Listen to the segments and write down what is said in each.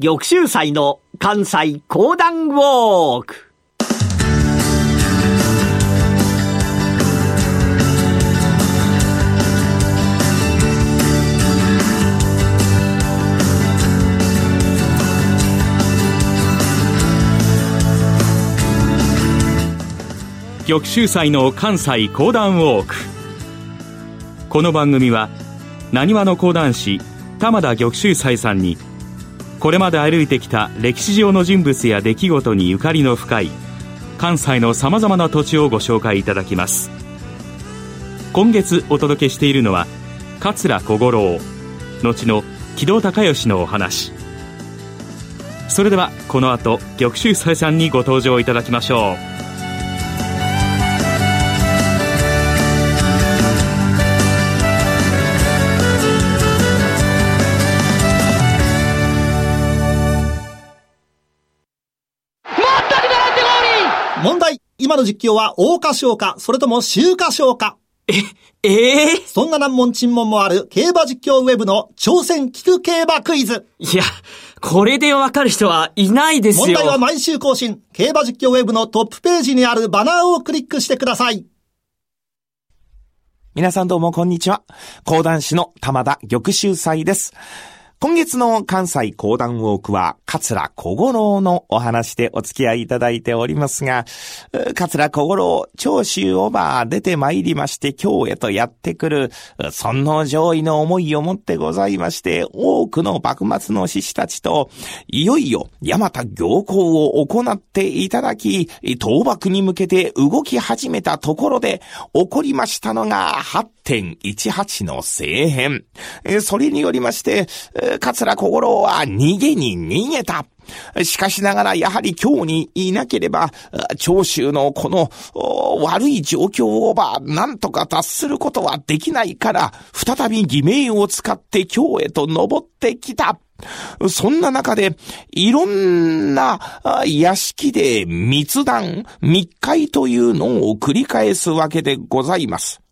玉州祭の関西講談ウォーク。玉州祭の関西講談ウォーク。この番組はなにわの講談師玉田玉州祭さんにこれまで歩いてきた歴史上の人物や出来事にゆかりの深い関西のさまざまな土地をご紹介いただきます。今月お届けしているのは桂小五郎後の木戸孝允のお話。それではこの後玉州祭さんにご登場いただきましょう。今の実況は大歌唱か、それとも秋歌唱か。え、ええー、そんな難問沈問もある競馬実況ウェブの挑戦聞く競馬クイズ。いや、これでわかる人はいないですよ。問題は毎週更新。競馬実況ウェブのトップページにあるバナーをクリックしてください。皆さんどうもこんにちは。講談師の玉田玉秀祭です。今月の関西講談ウォークは、桂小五郎のお話でお付き合いいただいておりますが、桂小五郎、長州おば出て参りまして、京へとやってくる、尊皇上位の思いをもってございまして、多くの幕末の志士たちと、いよいよ、大和行幸を行っていただき、倒幕に向けて動き始めたところで、起こりましたのが、8.18の政変。それによりまして、桂小五郎は逃げに逃げた。しかしながら、やはり今日にいなければ、長州のこの悪い状況をば、なんとか達することはできないから、再び偽名を使って京へと登ってきた。そんな中で、いろんな屋敷で密談、密会というのを繰り返すわけでございます。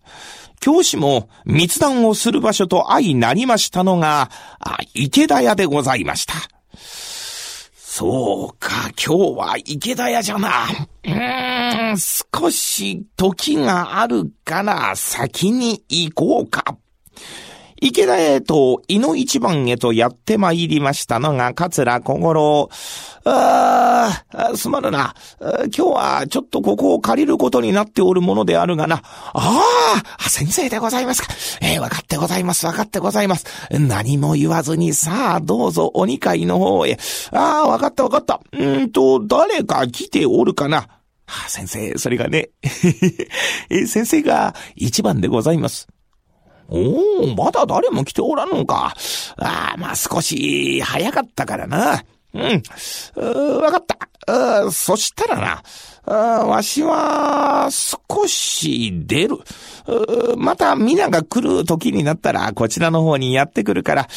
教師も密談をする場所と相なりましたのが、池田屋でございました。そうか、今日は池田屋じゃな。うーん、少し時があるから先に行こうか。池田へと、井の一番へとやって参りましたのが、桂小五郎。ああ、すまるな。今日はちょっとここを借りることになっておるものであるがな。ああ、先生でございますか。えー、わかってございます、わかってございます。何も言わずに、さあ、どうぞ、お二階の方へ。ああ、わかったわかった。うんと、誰か来ておるかな。はあ、先生、それがね、先生が一番でございます。おお、まだ誰も来ておらんのか。ああ、まあ少し早かったからな。うん。わかった。そしたらな、わしは少し出る。また皆が来る時になったらこちらの方にやってくるから、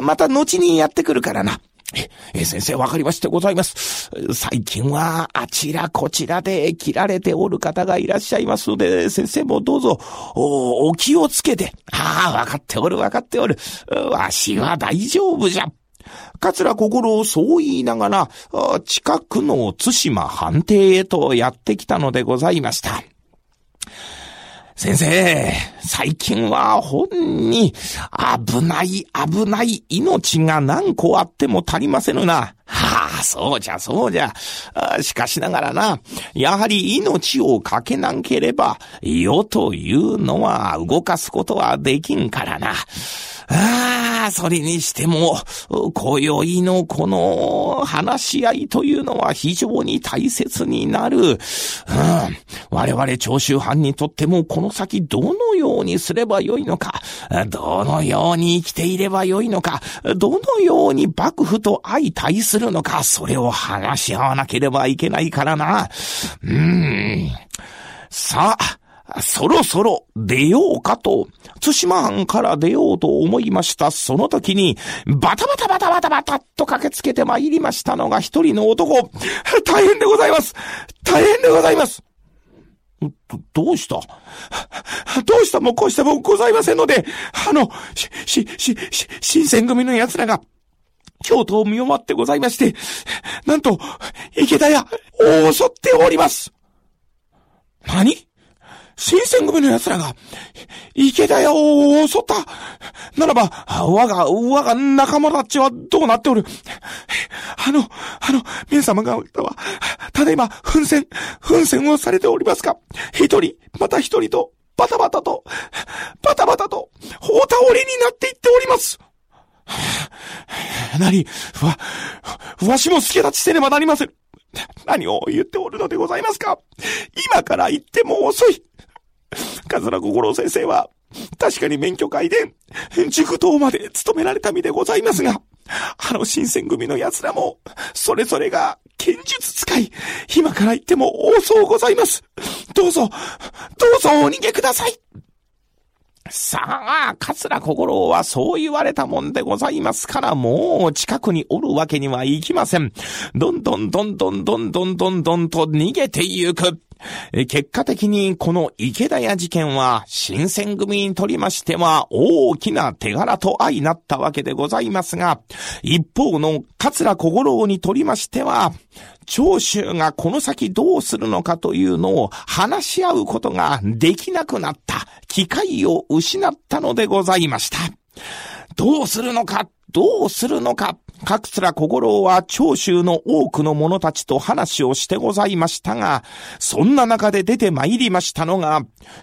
また後にやってくるからな。え、先生、わかりましてございます。最近は、あちらこちらで切られておる方がいらっしゃいますので、先生もどうぞ、お、お気をつけて。ああ、わかっておる、わかっておる。わしは大丈夫じゃ。桂心をそう言いながら、近くの津島藩邸へとやってきたのでございました。先生、最近は本に危ない危ない命が何個あっても足りませぬな。はあ、そうじゃそうじゃ。しかしながらな、やはり命をかけなければ、世というのは動かすことはできんからな。ああ、それにしても、今宵のこの話し合いというのは非常に大切になる。うん。我々長州藩にとってもこの先どのようにすればよいのか、どのように生きていればよいのか、どのように幕府と相対するのか、それを話し合わなければいけないからな。うん。さあ、そろそろ出ようかと、津島藩から出ようと思いました。その時に、バタバタバタバタバタっと駆けつけて参りましたのが一人の男。大変でございます大変でございますど、どうした？どうした？もこうしたもございませんので、あの、し、し、し、し、新選組の奴らが、京都を見終わってございまして、なんと、池田屋を襲っております。何？新選組の奴らが、池田屋を襲った。ならば、我が、我が仲間たちはどうなっておる？あの、あの、皆様が、は、ただいま、奮戦、奮戦をされておりますが、一人、また一人と、バタバタと、バタバタと、大倒れになっていっております。何わ、わしも助立ちせねばなりません。何を言っておるのでございますか？今から言っても遅い。桂小五郎先生は、確かに免許会で、塾頭まで務められた身でございますが、あの新選組の奴らも、それぞれが剣術使い、今から言っても多そうございます。どうぞ、どうぞお逃げください。さあ、桂小五郎はそう言われたもんでございますから、もう近くにおるわけにはいきません。どんどんどんどんどんどんどんどんと逃げてゆく。結果的にこの池田屋事件は新選組にとりましては大きな手柄と相なったわけでございますが、一方の桂小五郎にとりましては、長州がこの先どうするのかというのを話し合うことができなくなった機会を失ったのでございました。どうするのかどうするのか？各つら小五郎は長州の多くの者たちと話をしてございましたが、そんな中で出て参りましたのが、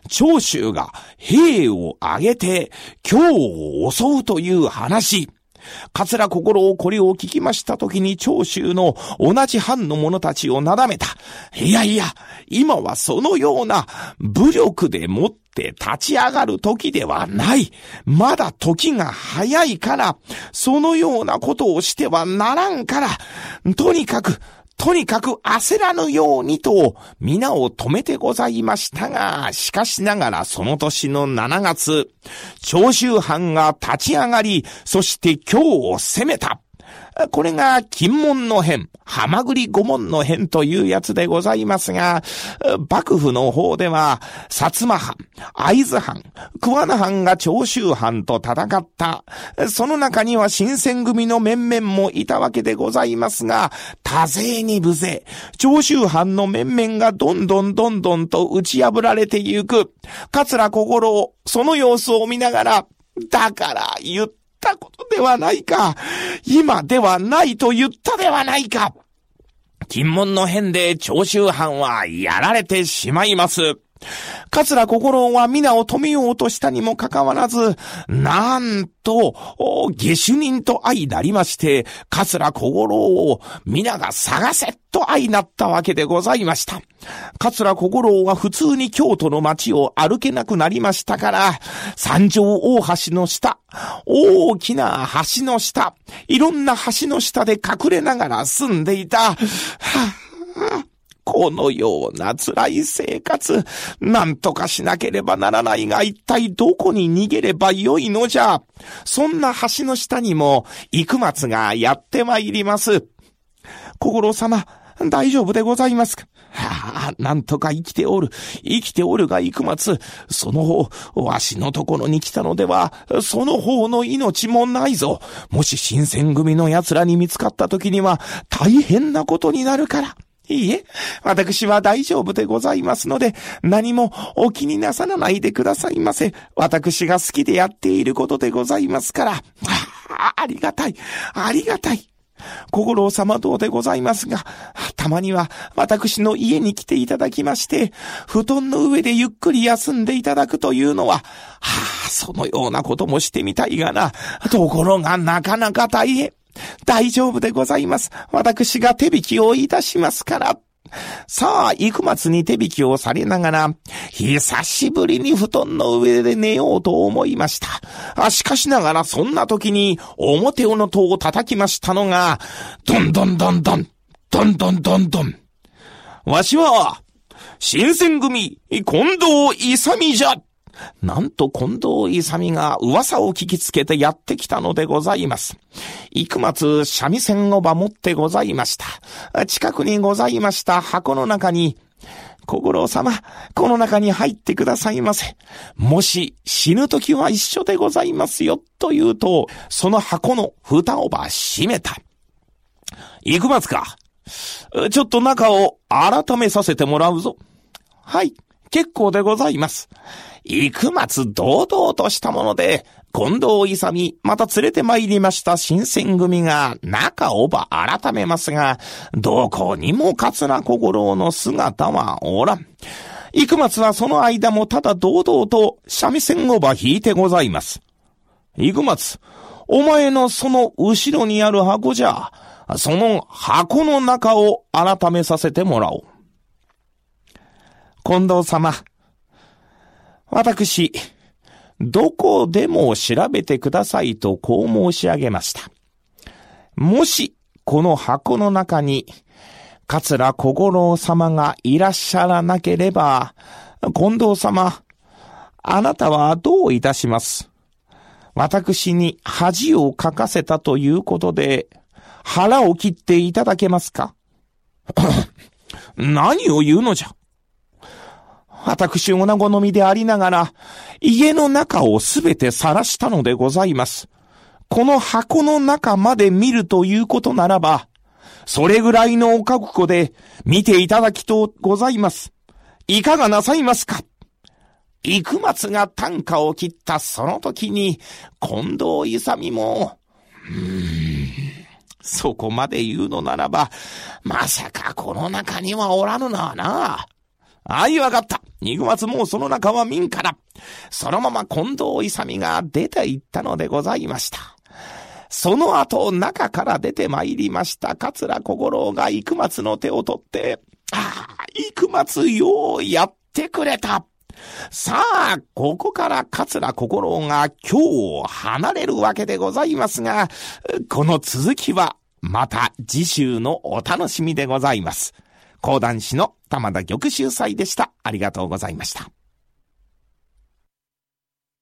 長州が兵を挙げて京を襲うという話。桂心をこれを聞きましたときに長州の同じ藩の者たちをなだめた。いやいや、今はそのような武力でもっって立ち上がる時ではない。まだ時が早いから、そのようなことをしてはならんから、とにかく、とにかく焦らぬようにと、皆を止めてございましたが、しかしながらその年の7月、長州藩が立ち上がり、そして京を攻めた。これが金門の変、浜栗五門の変というやつでございますが、幕府の方では、薩摩藩、会津藩、桑名藩が長州藩と戦った。その中には新選組の面々もいたわけでございますが、多勢に無勢、長州藩の面々がどんどんどんどんと打ち破られてゆく。桂小五郎、その様子を見ながら、だから言ったたことではないか。今ではないと言ったではないか。金門の変で長州藩はやられてしまいます。桂小五郎は皆を止めようとしたにもかかわらず、なんと、下手人と相なりまして、桂小五郎を皆が探せと相なったわけでございました。桂小五郎は普通に京都の街を歩けなくなりましたから、三条大橋の下、大きな橋の下、いろんな橋の下で隠れながら住んでいた。はあこのような辛い生活、なんとかしなければならないが、一体どこに逃げればよいのじゃ？そんな橋の下にも、幾松がやってまいります。小五郎様、大丈夫でございますか？はあ、なんとか生きておる。生きておるが幾松。その方、わしのところに来たのでは、その方の命もないぞ。もし新選組の奴らに見つかった時には、大変なことになるから。いいえ、私は大丈夫でございますので、何もお気になさらないでくださいませ。私が好きでやっていることでございますから。あありがたい、ありがたい。小五郎様どうでございますが、たまには私の家に来ていただきまして、布団の上でゆっくり休んでいただくというのは、はあ、そのようなこともしてみたいがな。ところがなかなか大変。大丈夫でございます。私が手引きをいたしますから。さあ、幾松に手引きをされながら、久しぶりに布団の上で寝ようと思いました。あしかしながらそんな時に表の戸を叩きましたのが、どんどんどんどん、どんどんどんどん。わしは、新選組、近藤勇じゃ。なんと近藤勇が噂を聞きつけてやってきたのでございます。幾松三味線をば持ってございました。近くにございました箱の中に小五郎様、この中に入ってくださいませ。もし死ぬ時は一緒でございますよ、と言うと、その箱の蓋をば閉めた。行くますか。ちょっと中を改めさせてもらうぞ。はい、結構でございます。幾松堂々としたもので、近藤勇また連れて参りました新選組が中をば改めますが、どこにも桂小五郎の姿はおらん。幾松はその間もただ堂々と三味線をば引いてございます。幾松、お前のその後ろにある箱じゃ、その箱の中を改めさせてもらおう。近藤様、私、どこでも調べてくださいとこう申し上げました。もし、この箱の中に、桂小五郎様がいらっしゃらなければ、近藤様、あなたはどういたします？私に恥をかかせたということで、腹を切っていただけますか？何を言うのじゃ。私、女好みでありながら、家の中をすべて晒したのでございます。この箱の中まで見るということならば、それぐらいのお覚悟で見ていただきとございます。いかがなさいますか？幾松が短歌を切ったその時に、近藤勇も、うーん、そこまで言うのならば、まさかこの中にはおらぬなな。い、わかった。二月もうその中は民家だ。そのまま近藤勇が出て行ったのでございました。その後、中から出て参りました、桂小五郎が幾松の手を取って、ああ、幾松ようやってくれた。さあ、ここから桂小五郎が今日を離れるわけでございますが、この続きはまた次週のお楽しみでございます。講談師の玉田玉秀祭でした。ありがとうございました。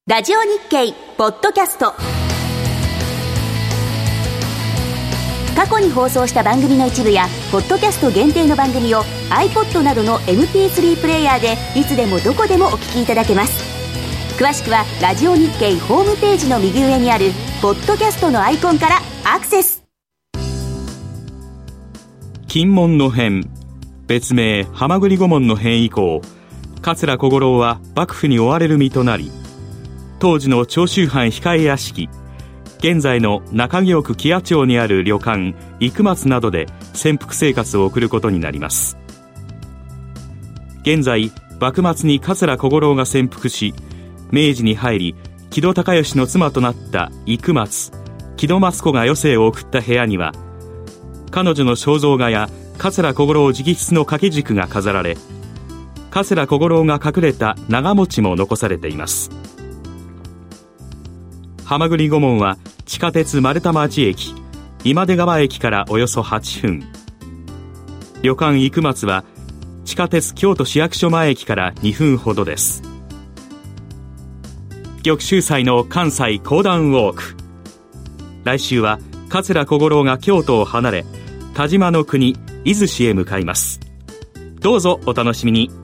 ラジオ日経ポッドキャスト過去に放送した番組の一部やポッドキャスト限定の番組を iPod などの MP3 プレイヤーでいつでもどこでもお聞きいただけます詳しくはラジオ日経ホームページの右上にあるポッドキャストのアイコンからアクセス金門の変別名浜栗御門の変以降桂小五郎は幕府に追われる身となり当時の長州藩控え屋敷現在の中京区木屋町にある旅館生松などで潜伏生活を送ることになります。現在幕末に桂小五郎が潜伏し明治に入り木戸孝允の妻となった生松木戸松子が余生を送った部屋には彼女の肖像画や桂小五郎直筆の掛け軸が飾られ桂小五郎が隠れた長持ちも残されています。浜栗御門は地下鉄丸太町駅今出川駅からおよそ8分。旅館生松は地下鉄京都市役所前駅から2分ほどです。玉州祭の関西講談ウォーク。来週は桂小五郎が京都を離れ田島の国伊豆市へ向かいます。どうぞお楽しみに。